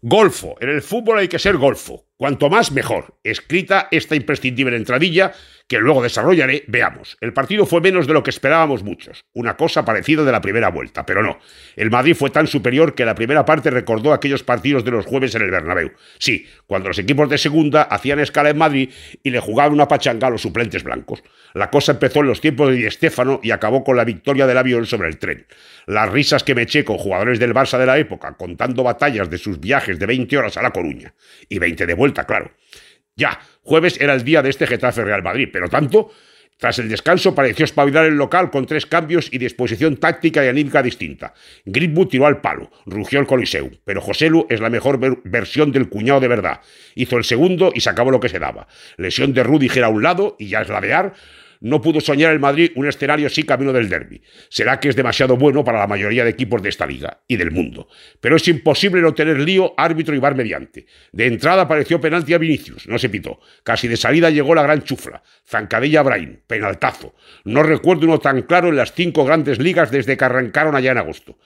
Golfo. En el fútbol hay que ser golfo. Cuanto más, mejor. Escrita esta imprescindible entradilla que luego desarrollaré, veamos. El partido fue menos de lo que esperábamos muchos. Una cosa parecida de la primera vuelta, pero no. El Madrid fue tan superior que la primera parte recordó aquellos partidos de los jueves en el Bernabéu. Sí, cuando los equipos de segunda hacían escala en Madrid y le jugaban una pachanga a los suplentes blancos. La cosa empezó en los tiempos de Di Stéfano y acabó con la victoria del avión sobre el tren. Las risas que me eché con jugadores del Barça de la época contando batallas de sus viajes de 20 horas a La Coruña. Y 20 de vuelta, claro. Ya, jueves era el día de este Getafe Real Madrid, pero tanto. Tras el descanso pareció espabilar el local con tres cambios y disposición táctica y anímica distinta. Greenwood tiró al palo, rugió el Coliseu, pero Joselu es la mejor versión del cuñado de verdad. Hizo el segundo y se acabó lo que se daba. Lesión de Rudiger a un lado y ya es ladear no pudo soñar el Madrid un escenario así camino del derby. Será que es demasiado bueno para la mayoría de equipos de esta liga y del mundo. Pero es imposible no tener lío, árbitro y bar mediante. De entrada apareció penalti a Vinicius, no se pitó. Casi de salida llegó la gran chufla. Zancadilla a Brain, penaltazo. No recuerdo uno tan claro en las cinco grandes ligas desde que arrancaron allá en agosto.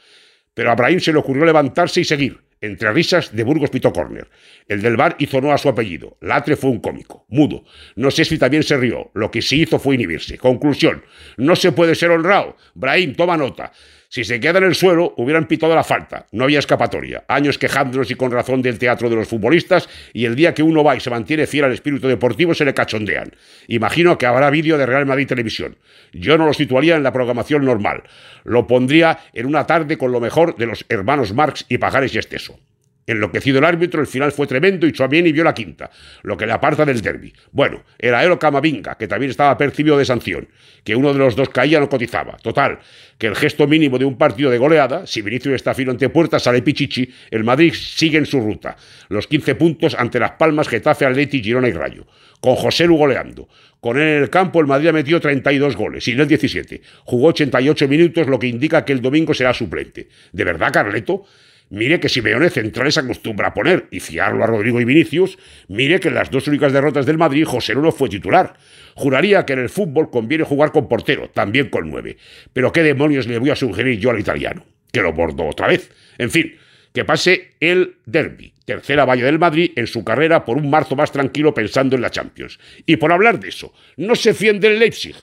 Pero a Brahim se le ocurrió levantarse y seguir entre risas, de Burgos pitó córner. El del bar hizo no a su apellido. Latre fue un cómico, mudo. No sé si también se rió. Lo que sí hizo fue inhibirse. Conclusión. No se puede ser honrado. Brahim, toma nota. Si se queda en el suelo, hubieran pitado la falta. No había escapatoria. Años quejándonos y con razón del teatro de los futbolistas, y el día que uno va y se mantiene fiel al espíritu deportivo se le cachondean. Imagino que habrá vídeo de Real Madrid Televisión. Yo no lo situaría en la programación normal. Lo pondría en una tarde con lo mejor de los hermanos Marx y Pajares y Esteso. Enloquecido el árbitro, el final fue tremendo y y vio la quinta, lo que le aparta del derby. Bueno, era Ero Camavinga, que también estaba percibido de sanción, que uno de los dos caía no cotizaba. Total, que el gesto mínimo de un partido de goleada, si Vinicius está fino ante puertas, sale Pichichi, el Madrid sigue en su ruta. Los 15 puntos ante Las Palmas, Getafe, Atleti, Girona y Rayo. Con José Lu goleando. Con él en el campo, el Madrid ha metido 32 goles, sin el 17. Jugó 88 minutos, lo que indica que el domingo será suplente. ¿De verdad, Carleto? Mire que Simeone Centrales acostumbra a poner y fiarlo a Rodrigo y Vinicius. Mire que en las dos únicas derrotas del Madrid José Lulo fue titular. Juraría que en el fútbol conviene jugar con portero, también con nueve. Pero qué demonios le voy a sugerir yo al italiano. Que lo bordo otra vez. En fin, que pase el derby, tercera valla del Madrid en su carrera por un marzo más tranquilo pensando en la Champions. Y por hablar de eso, no se fiende el Leipzig.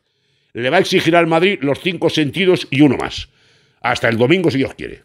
Le va a exigir al Madrid los cinco sentidos y uno más. Hasta el domingo si Dios quiere.